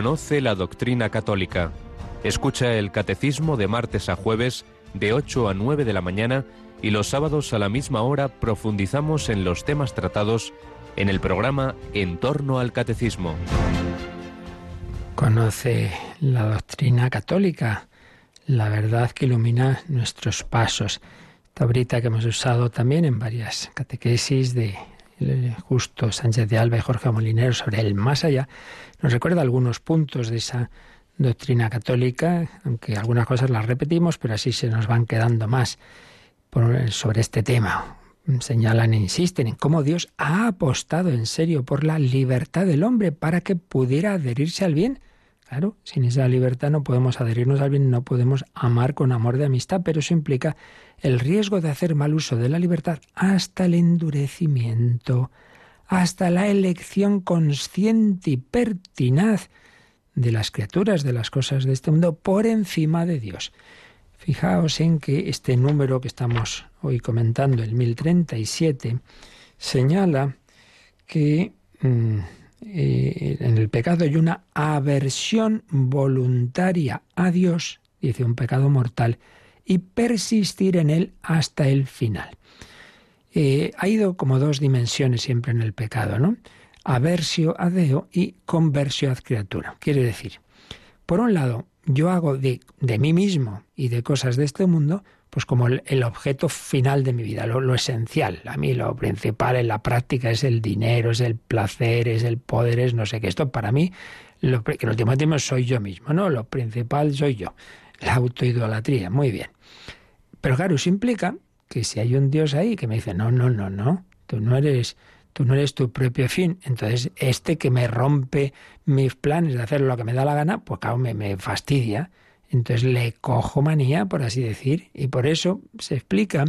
Conoce la doctrina católica. Escucha el catecismo de martes a jueves de 8 a 9 de la mañana y los sábados a la misma hora profundizamos en los temas tratados en el programa En torno al catecismo. Conoce la doctrina católica, la verdad que ilumina nuestros pasos. Esta que hemos usado también en varias catequesis de Justo Sánchez de Alba y Jorge Molinero sobre el más allá, nos recuerda algunos puntos de esa doctrina católica, aunque algunas cosas las repetimos, pero así se nos van quedando más sobre este tema. Señalan e insisten en cómo Dios ha apostado en serio por la libertad del hombre para que pudiera adherirse al bien. Claro, sin esa libertad no podemos adherirnos al bien, no podemos amar con amor de amistad, pero eso implica el riesgo de hacer mal uso de la libertad hasta el endurecimiento, hasta la elección consciente y pertinaz de las criaturas, de las cosas de este mundo, por encima de Dios. Fijaos en que este número que estamos hoy comentando, el 1037, señala que mm, eh, en el pecado hay una aversión voluntaria a Dios, dice un pecado mortal, y persistir en él hasta el final. Eh, ha ido como dos dimensiones siempre en el pecado, ¿no? Aversio a Deo y conversio ad criatura. Quiere decir, por un lado, yo hago de, de, mí mismo y de cosas de este mundo, pues como el, objeto final de mi vida, lo, esencial. A mí lo principal en la práctica es el dinero, es el placer, es el poder, es no sé qué. Esto para mí, lo, que el último soy yo mismo, ¿no? Lo principal soy yo. La autoidolatría, muy bien. Pero claro, eso implica que si hay un Dios ahí que me dice, no, no, no, no, tú no eres tú no eres tu propio fin. Entonces, este que me rompe mis planes de hacer lo que me da la gana, pues claro, me, me fastidia. Entonces le cojo manía, por así decir, y por eso se explica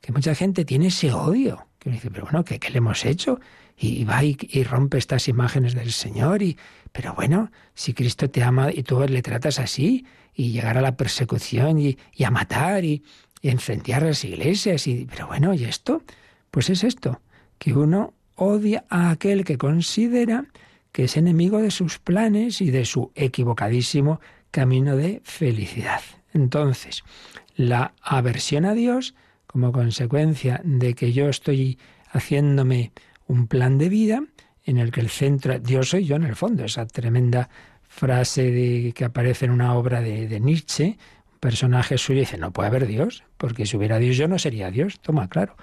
que mucha gente tiene ese odio. Que uno dice, pero bueno, ¿qué, le hemos hecho? Y va y, rompe estas imágenes del Señor. Y, pero bueno, si Cristo te ama y tú le tratas así, y llegar a la persecución y, a matar y, y incendiar las iglesias, y, pero bueno, ¿y esto? Pues es esto, que uno odia a aquel que considera que es enemigo de sus planes y de su equivocadísimo camino de felicidad. Entonces, la aversión a Dios, como consecuencia de que yo estoy haciéndome un plan de vida en el que el centro, Dios soy yo en el fondo, esa tremenda frase de, que aparece en una obra de, Nietzsche, un personaje suyo dice, no puede haber Dios, porque si hubiera Dios yo no sería Dios, toma, claro,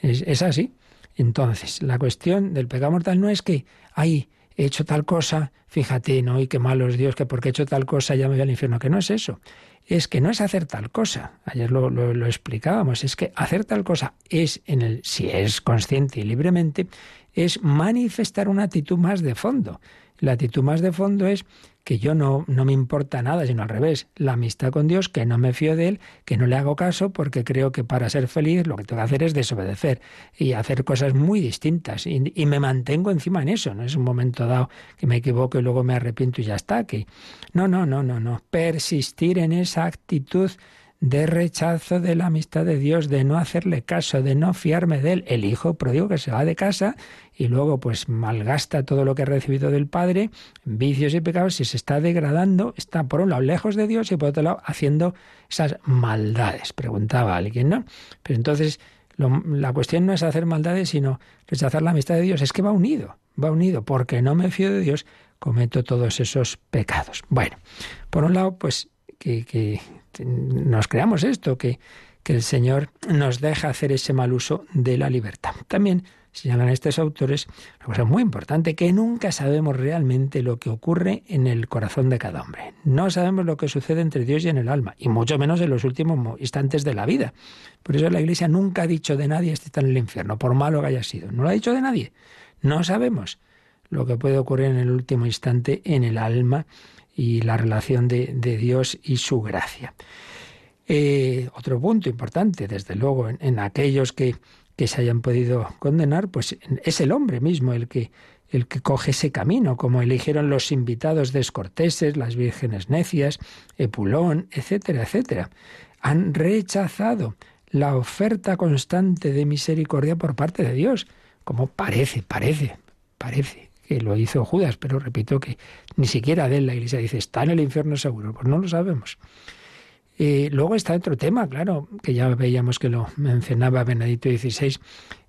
es, es así. Entonces, la cuestión del pecado mortal no es que, hay he hecho tal cosa, fíjate, ¿no? Y qué malo Dios, que porque he hecho tal cosa ya me voy al infierno, que no es eso. Es que no es hacer tal cosa. Ayer lo, lo, explicábamos. Es que hacer tal cosa es, en el, si es consciente y libremente, es manifestar una actitud más de fondo. La actitud más de fondo es que yo no, no me importa nada, sino al revés, la amistad con Dios, que no me fío de Él, que no le hago caso porque creo que para ser feliz lo que tengo que hacer es desobedecer y hacer cosas muy distintas. Y, y me mantengo encima en eso, no es un momento dado que me equivoco y luego me arrepiento y ya está. Que... No, no, no, no, no. Persistir en esa actitud de rechazo de la amistad de Dios, de no hacerle caso, de no fiarme de él. El hijo prodigo que se va de casa y luego pues malgasta todo lo que ha recibido del padre, vicios y pecados, y se está degradando, está por un lado lejos de Dios y por otro lado haciendo esas maldades, preguntaba alguien, ¿no? Pero entonces la cuestión no es hacer maldades, sino rechazar la amistad de Dios, es que va unido, va unido, porque no me fío de Dios, cometo todos esos pecados. Bueno, por un lado, pues que nos creamos esto, que, que el Señor nos deja hacer ese mal uso de la libertad. También señalan estos autores una cosa muy importante, que nunca sabemos realmente lo que ocurre en el corazón de cada hombre. No sabemos lo que sucede entre Dios y en el alma, y mucho menos en los últimos instantes de la vida. Por eso la Iglesia nunca ha dicho de nadie este está en el infierno, por malo que haya sido. No lo ha dicho de nadie. No sabemos lo que puede ocurrir en el último instante en el alma y la relación de, Dios y su gracia. Eh, otro punto importante, desde luego, en, aquellos que, que, se hayan podido condenar, pues es el hombre mismo el que, el que coge ese camino, como eligieron los invitados descorteses, las vírgenes necias, Epulón, etcétera, etcétera. Han rechazado la oferta constante de misericordia por parte de Dios, como parece, parece, parece que lo hizo Judas, pero repito que ni siquiera de él la Iglesia dice, está en el infierno seguro, pues no lo sabemos. Eh, luego está otro tema, claro, que ya veíamos que lo mencionaba Benedicto XVI,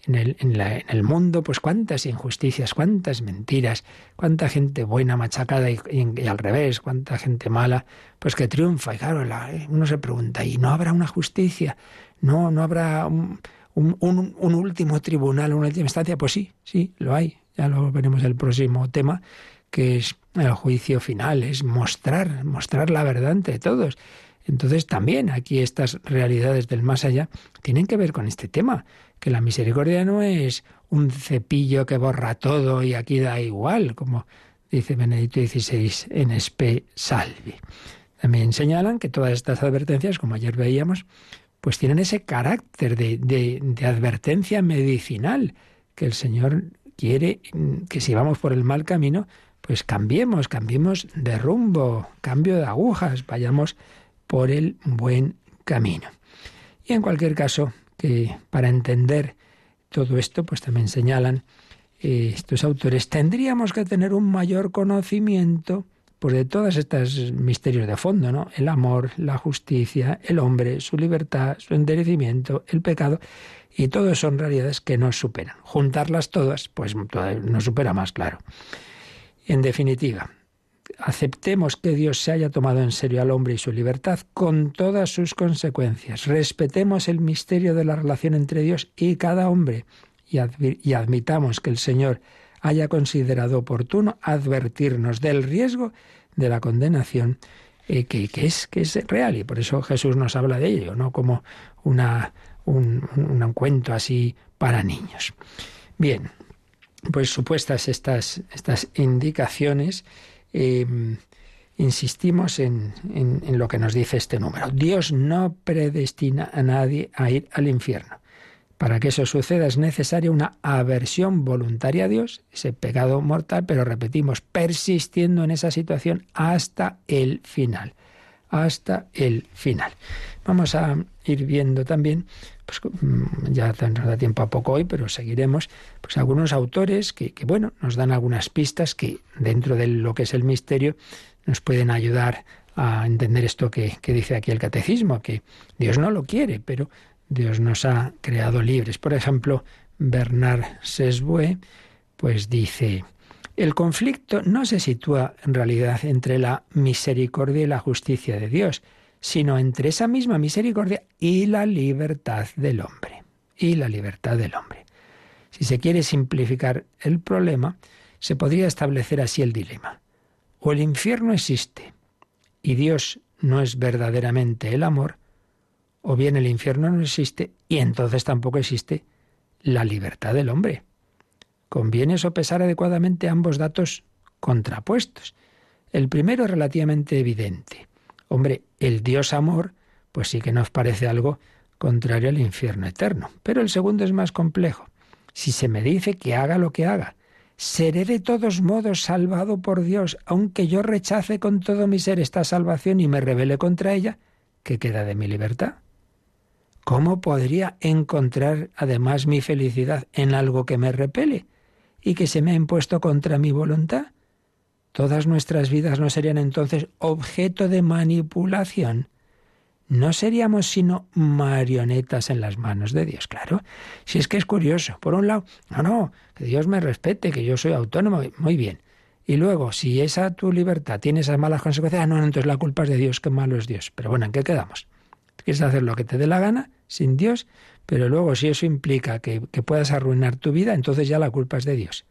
en el, en, el mundo, pues cuántas injusticias, cuántas mentiras, cuánta gente buena machacada y, al revés, cuánta gente mala, pues que triunfa. Y claro, uno se pregunta, ¿y no habrá una justicia? ¿No, no habrá un, un, un último tribunal, una última instancia? Pues sí, sí, lo hay. Ya lo veremos el próximo tema, que es el juicio final, es mostrar, mostrar la verdad ante todos. Entonces también aquí estas realidades del más allá tienen que ver con este tema, que la misericordia no es un cepillo que borra todo y aquí da igual, como dice Benedicto XVI en Espe Salvi. También señalan que todas estas advertencias, como ayer veíamos, pues tienen ese carácter de, de advertencia medicinal, que el Señor quiere que si vamos por el mal camino, pues cambiemos, cambiemos de rumbo, cambio de agujas, vayamos por el buen camino. Y en cualquier caso, que para entender todo esto, pues también señalan eh, estos autores, tendríamos que tener un mayor conocimiento pues de todos estos misterios de fondo, ¿no? El amor, la justicia, el hombre, su libertad, su enderecimiento, el pecado, y todo son realidades que nos superan. Juntarlas todas, pues nos supera más, claro. En definitiva, aceptemos que Dios se haya tomado en serio al hombre y su libertad con todas sus consecuencias. Respetemos el misterio de la relación entre Dios y cada hombre y, admitamos que el Señor haya considerado oportuno advertirnos del riesgo de la condenación eh, que, es, que es real y por eso Jesús nos habla de ello, no como una, un, un cuento así para niños. Bien, pues supuestas estas, estas indicaciones, Em, insistimos en, en, lo que nos dice este número. Dios no predestina a nadie a ir al infierno. Para que eso suceda es necesaria una aversión voluntaria a Dios, ese pecado mortal, pero repetimos, persistiendo en esa situación hasta el final. Hasta el final. Vamos a ir viendo también pues mm, ya nos da tiempo a poco hoy, pero seguiremos, pues algunos autores que, bueno, nos dan algunas pistas que dentro de lo que es el misterio nos pueden ayudar a entender esto que, que dice aquí el catecismo, que Dios no lo quiere, pero Dios nos ha creado libres. Por ejemplo, Bernard Sesbue, pues dice, el conflicto no se sitúa en realidad entre la misericordia y la justicia de Dios, sino entre esa misma misericordia y la libertad del hombre. Y la libertad del hombre. Si se quiere simplificar el problema, se podría establecer así el dilema. O el infierno existe y Dios no es verdaderamente el amor, o bien el infierno no existe y entonces tampoco existe la libertad del hombre. Conviene sopesar adecuadamente ambos datos contrapuestos. El primero es relativamente evidente. Hombre, el Dios amor, pues sí que nos parece algo contrario al infierno eterno. Pero el segundo es más complejo. Si se me dice que haga lo que haga, seré de todos modos salvado por Dios, aunque yo rechace con todo mi ser esta salvación y me rebele contra ella, ¿qué queda de mi libertad? ¿Cómo podría encontrar además mi felicidad en algo que me repele y que se me ha impuesto contra mi voluntad? Todas nuestras vidas no serían entonces objeto de manipulación. No seríamos sino marionetas en las manos de Dios, claro. Si es que es curioso. Por un lado, no, no, que Dios me respete, que yo soy autónomo, muy bien. Y luego, si esa tu libertad tiene esas malas consecuencias, ah, no, entonces la culpa es de Dios, qué malo es Dios. Pero bueno, ¿en qué quedamos? Quieres hacer lo que te dé la gana, sin Dios, pero luego si eso implica que, que puedas arruinar tu vida, entonces ya la culpa es de Dios.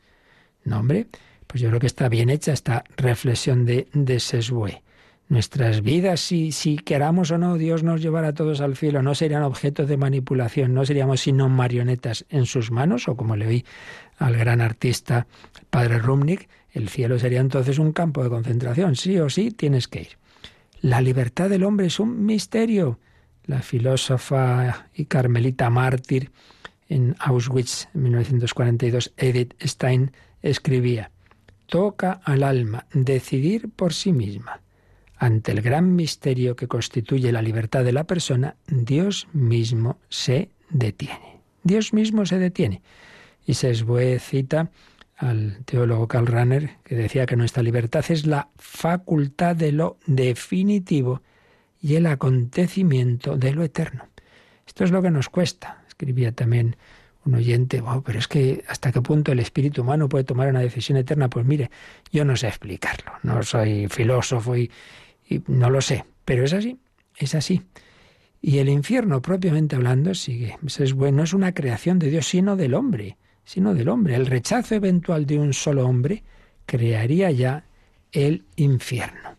No, hombre, pues yo creo que está bien hecha esta reflexión de, de. Nuestras vidas, si, si queramos o no, Dios nos llevará a todos al cielo, no serían objetos de manipulación, no seríamos sino marionetas en sus manos, o como le oí al gran artista padre Rumnik, el cielo sería entonces un campo de concentración, sí o sí tienes que ir. La libertad del hombre es un misterio. La filósofa y carmelita mártir en Auschwitz en 1942, Edith Stein, escribía, toca al alma decidir por sí misma. Ante el gran misterio que constituye la libertad de la persona, Dios mismo se detiene. Dios mismo se detiene. Y se cita al teólogo Karl Rahner, que decía que nuestra libertad es la facultad de lo definitivo y el acontecimiento de lo eterno. Esto es lo que nos cuesta. Escribía también un oyente, pero es que hasta qué punto el espíritu humano puede tomar una decisión eterna. Pues mire, yo no sé explicarlo, no soy filósofo y, no lo sé, pero es así, es así. Y el infierno, propiamente hablando, sigue. Es bueno, es una creación de Dios, sino del hombre, sino del hombre. El rechazo eventual de un solo hombre crearía ya el infierno.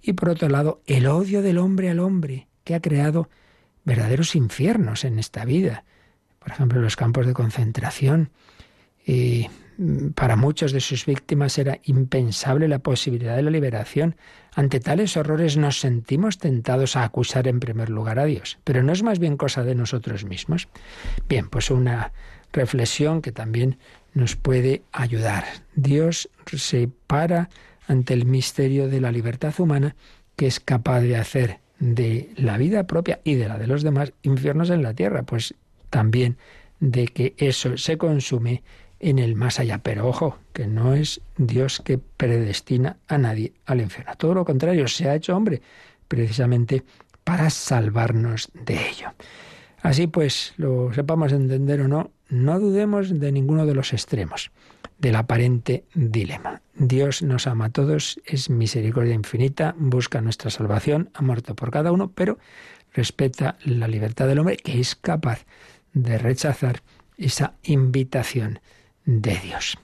Y por otro lado, el odio del hombre al hombre, que ha creado verdaderos infiernos en esta vida por ejemplo, los campos de concentración. Y mm, para muchos de sus víctimas era impensable la posibilidad de la liberación. Ante tales horrores nos sentimos tentados a acusar en primer lugar a Dios. Pero no es más bien cosa de nosotros mismos. Bien, pues una reflexión que también nos puede ayudar. Dios se para ante el misterio de la libertad humana que es capaz de hacer de la vida propia y de la de los demás infiernos en la tierra. Pues también de que eso se consume en el más allá. Pero ojo, que no es Dios que predestina a nadie al infierno. Todo lo contrario, se ha hecho hombre precisamente para salvarnos de ello. Así pues, lo sepamos entender o no, no dudemos de ninguno de los extremos del aparente dilema. Dios nos ama a todos, es misericordia infinita, busca nuestra salvación, ha muerto por cada uno, pero respeta la libertad del hombre que es capaz de rechazar esa invitación de Dios.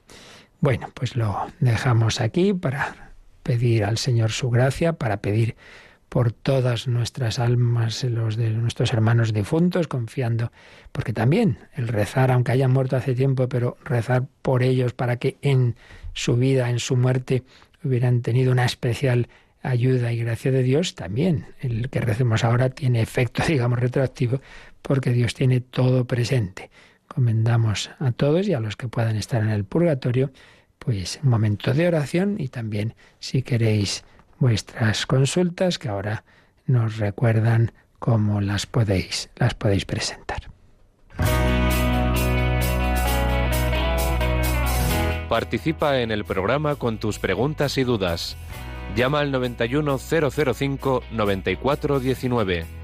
Bueno, pues lo dejamos aquí para pedir al Señor su gracia, para pedir por todas nuestras almas, los de nuestros hermanos difuntos, confiando, porque también el rezar, aunque hayan muerto hace tiempo, pero rezar por ellos para que en su vida, en su muerte, hubieran tenido una especial ayuda y gracia de Dios, también el que recemos ahora tiene efecto, digamos, retroactivo, porque Dios tiene todo presente. Comendamos a todos y a los que puedan estar en el purgatorio, pues un momento de oración y también si queréis vuestras consultas que ahora nos recuerdan cómo las podéis, las podéis presentar. Participa en el programa con tus preguntas y dudas. Llama al 91005 9419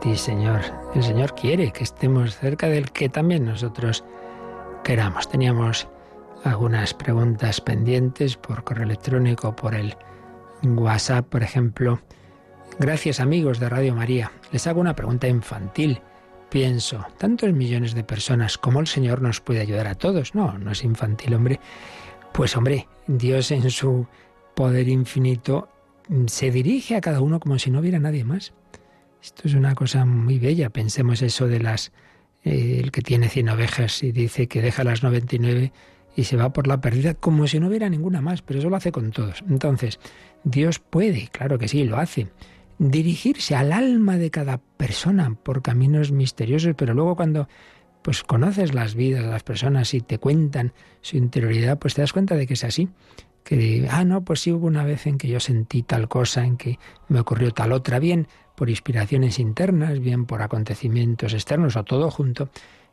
ti, Señor. El Señor quiere que estemos cerca del que también nosotros queramos. Teníamos algunas preguntas pendientes por correo electrónico, por el WhatsApp, por ejemplo. Gracias amigos de Radio María. Les hago una pregunta infantil. Pienso, tantos millones de personas, ¿cómo el Señor nos puede ayudar a todos? No, no es infantil, hombre. Pues hombre, Dios en su poder infinito se dirige a cada uno como si no hubiera nadie más. Esto es una cosa muy bella. Pensemos eso de las eh, el que tiene cien ovejas y dice que deja las 99 y se va por la perdida como si no hubiera ninguna más, pero eso lo hace con todos. Entonces, Dios puede, claro que sí, lo hace, dirigirse al alma de cada persona por caminos misteriosos, pero luego cuando pues conoces las vidas de las personas y te cuentan su interioridad, pues te das cuenta de que es así. Que, ah, no, pues sí hubo una vez en que yo sentí tal cosa, en que me ocurrió tal otra, bien por inspiraciones internas, bien por acontecimientos externos o todo junto,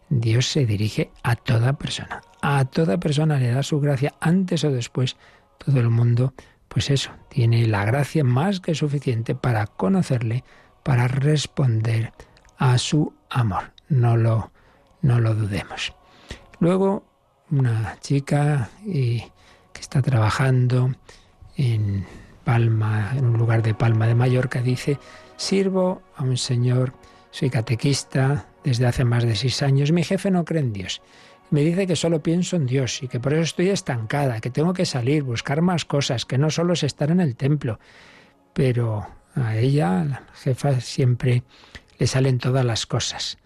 Dios se dirige a toda persona. A toda persona le da su gracia antes o después. Todo el mundo, pues eso, tiene la gracia más que suficiente para conocerle, para responder a su amor. No lo, no lo dudemos. Luego, una chica eh, que está trabajando en Palma, en un lugar de Palma de Mallorca, dice, Sirvo a un señor, soy catequista desde hace más de seis años. Mi jefe no cree en Dios. Me dice que solo pienso en Dios y que por eso estoy estancada, que tengo que salir, buscar más cosas, que no solo es estar en el templo. Pero a ella, la jefa, siempre le salen todas las cosas.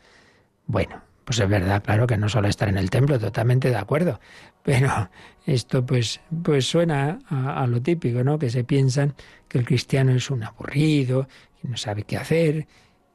Bueno, pues es verdad, claro que no solo estar en el templo, totalmente de acuerdo. Pero esto pues, pues suena a, lo típico, ¿no? Que se piensan que el cristiano es un aburrido, no sabe qué hacer.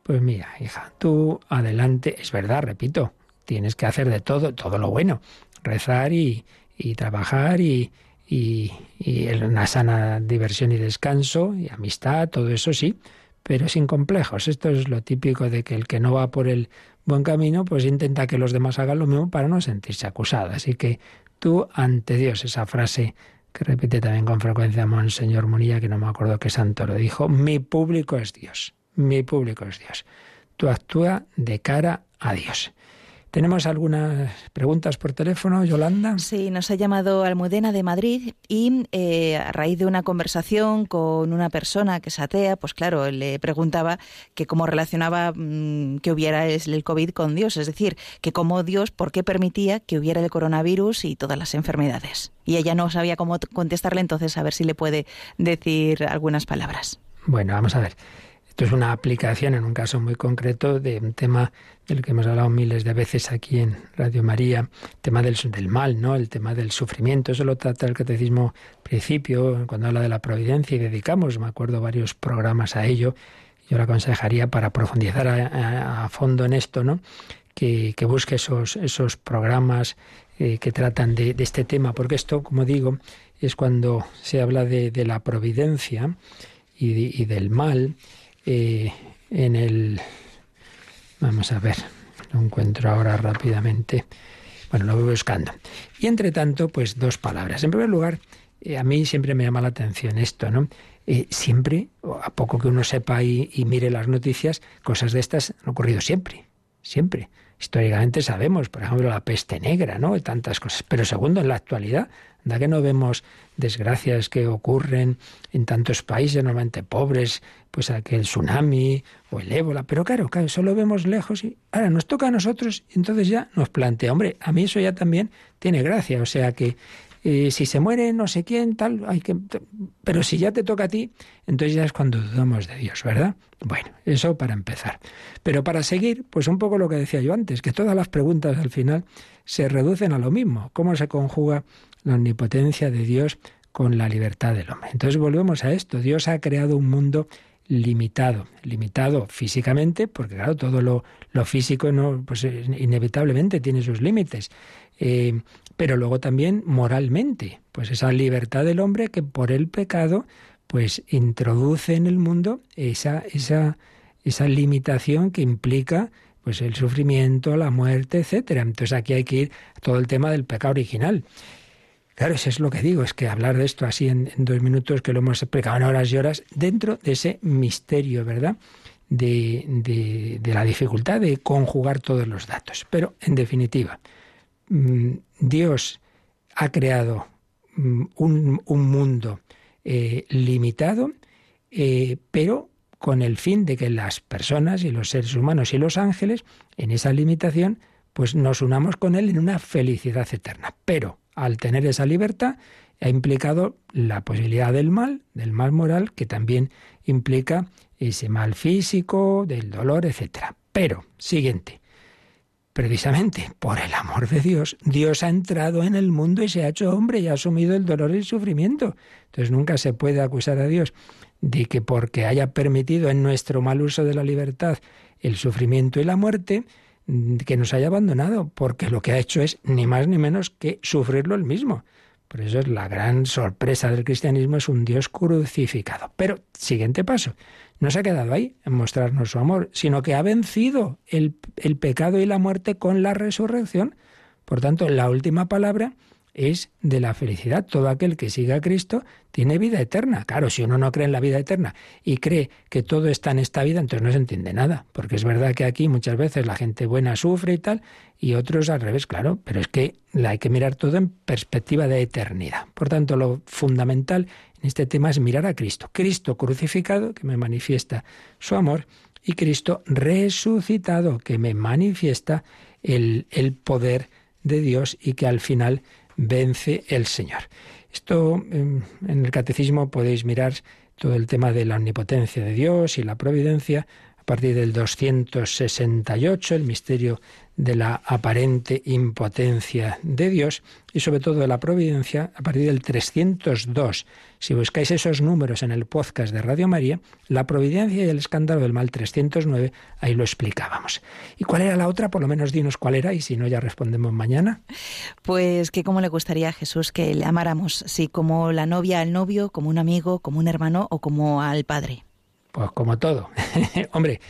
Pues mira, hija, tú adelante, es verdad, repito, tienes que hacer de todo, todo lo bueno, rezar y, y trabajar y, y, y, una sana diversión y descanso y amistad, todo eso sí, pero sin complejos. Esto es lo típico de que el que no va por el buen camino, pues intenta que los demás hagan lo mismo para no sentirse acusado. Así que tú ante Dios, esa frase que repite también con frecuencia Monseñor Munilla, que no me acuerdo qué santo lo dijo, mi público es Dios, mi público es Dios. Tú actúa de cara a Dios. Tenemos algunas preguntas por teléfono, Yolanda. Sí, nos ha llamado Almudena de Madrid y eh, a raíz de una conversación con una persona que es atea, pues claro, le preguntaba que cómo relacionaba mm, que hubiera el COVID con Dios, es decir, que cómo Dios, por qué permitía que hubiera el coronavirus y todas las enfermedades. Y ella no sabía cómo contestarle, entonces a ver si le puede decir algunas palabras. Bueno, vamos a ver. Esto es una aplicación en un caso muy concreto de un tema del que hemos hablado miles de veces aquí en Radio María, el tema del, del mal, ¿no? El tema del sufrimiento. Eso lo trata el catecismo principio, cuando habla de la providencia y dedicamos, me acuerdo, varios programas a ello. Yo le aconsejaría para profundizar a, fondo en esto, ¿no? Que, que busque esos, esos programas eh, que tratan de, este tema, porque esto, como digo, es cuando se habla de, la providencia y del mal eh, en el... Vamos a ver, lo encuentro ahora rápidamente. Bueno, lo voy buscando. Y entre tanto, pues dos palabras. En primer lugar, eh, a mí siempre me llama la atención esto, ¿no? Eh, siempre, a poco que uno sepa y, y, mire las noticias, cosas de estas han ocurrido siempre, siempre. Históricamente sabemos, por ejemplo, la peste negra, ¿no? Tantas cosas. Pero segundo, en la actualidad, da que no vemos desgracias que ocurren en tantos países, normalmente pobres, pues aquel tsunami o el ébola. Pero claro, claro, eso lo vemos lejos y ahora nos toca a nosotros y entonces ya nos plantea, hombre, a mí eso ya también tiene gracia. O sea que eh, si se muere no sé quién, tal, hay que... Pero si ya te toca a ti, entonces ya es cuando dudamos de Dios, ¿verdad? Bueno, eso para empezar. Pero para seguir, pues un poco lo que decía yo antes, que todas las preguntas al final se reducen a lo mismo. ¿Cómo se conjuga la omnipotencia de Dios con la libertad del hombre? Entonces volvemos a esto. Dios ha creado un mundo limitado, limitado físicamente, porque claro, todo lo, lo físico no, pues inevitablemente tiene sus límites. Eh, pero luego también moralmente, pues esa libertad del hombre que por el pecado pues introduce en el mundo esa, esa, esa limitación que implica pues el sufrimiento, la muerte, etcétera. Entonces aquí hay que ir a todo el tema del pecado original. Claro, eso es lo que digo, es que hablar de esto así en, dos minutos, que lo hemos explicado en horas y horas, dentro de ese misterio, ¿verdad? De, la dificultad de conjugar todos los datos. Pero, en definitiva, Mm, Dios ha creado mm, un, un mundo eh, limitado, eh, pero con el fin de que las personas y los seres humanos y los ángeles, en esa limitación, pues nos unamos con Él en una felicidad eterna. Pero al tener esa libertad, ha implicado la posibilidad del mal, del mal moral, que también implica ese mal físico, del dolor, etc. Pero, siguiente, precisamente por el amor de Dios, Dios ha entrado en el mundo y se ha hecho hombre y ha asumido el dolor y el sufrimiento. Entonces nunca se puede acusar a Dios de que porque haya permitido en nuestro mal uso de la libertad el sufrimiento y la muerte, que nos haya abandonado, porque lo que ha hecho es ni más ni menos que sufrirlo él mismo. Por eso es la gran sorpresa del cristianismo, es un Dios crucificado. Pero, siguiente paso, no se ha quedado ahí en mostrarnos su amor, sino que ha vencido el, el pecado y la muerte con la resurrección. Por tanto, la última palabra es de la felicidad. Todo aquel que siga a Cristo tiene vida eterna. Claro, si uno no cree en la vida eterna y cree que todo está en esta vida, entonces no se entiende nada. Porque es verdad que aquí muchas veces la gente buena sufre y tal, y otros al revés, claro. Pero es que hay que mirar todo en perspectiva de eternidad. Por tanto, lo fundamental en este tema es mirar a Cristo. Cristo crucificado, que me manifiesta su amor, y Cristo resucitado, que me manifiesta el, el poder de Dios y que al final vence el Señor. Esto em, en el catecismo podéis mirar todo el tema de la omnipotencia de Dios y la providencia partir del 268, el misterio de la aparente impotencia de Dios y sobre todo de la providencia a partir del 302. Si buscáis esos números en el podcast de Radio María, la providencia y el escándalo del mal 309, ahí lo explicábamos. ¿Y cuál era la otra? Por lo menos dinos cuál era y si no ya respondemos mañana. Pues que cómo le gustaría a Jesús que le amáramos, sí, como la novia al novio, como un amigo, como un hermano o como al padre. Pues como todo. Hombre,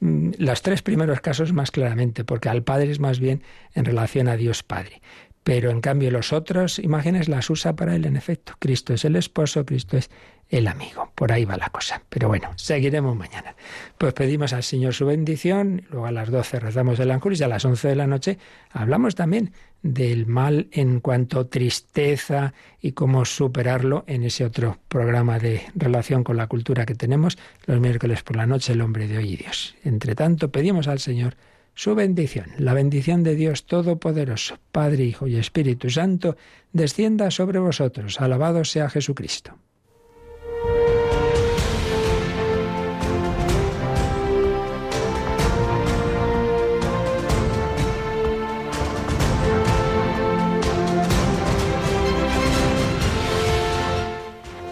Mm, los tres primeros casos más claramente, porque al Padre es más bien en relación a Dios Padre. Pero en cambio los otros imágenes las usa para él en efecto. Cristo es el esposo, Cristo es el amigo. Por ahí va la cosa. Pero bueno, seguiremos mañana. Pues pedimos al Señor su bendición, luego a las 12 rezamos el ángeles y a las 11 de la noche hablamos también del mal en cuanto a tristeza y cómo superarlo en ese otro programa de relación con la cultura que tenemos los miércoles por la noche, el hombre de hoy y Dios. Entre tanto, pedimos al Señor su bendición, la bendición de Dios Todopoderoso, Padre, Hijo y Espíritu Santo, descienda sobre vosotros. Alabado sea Jesucristo.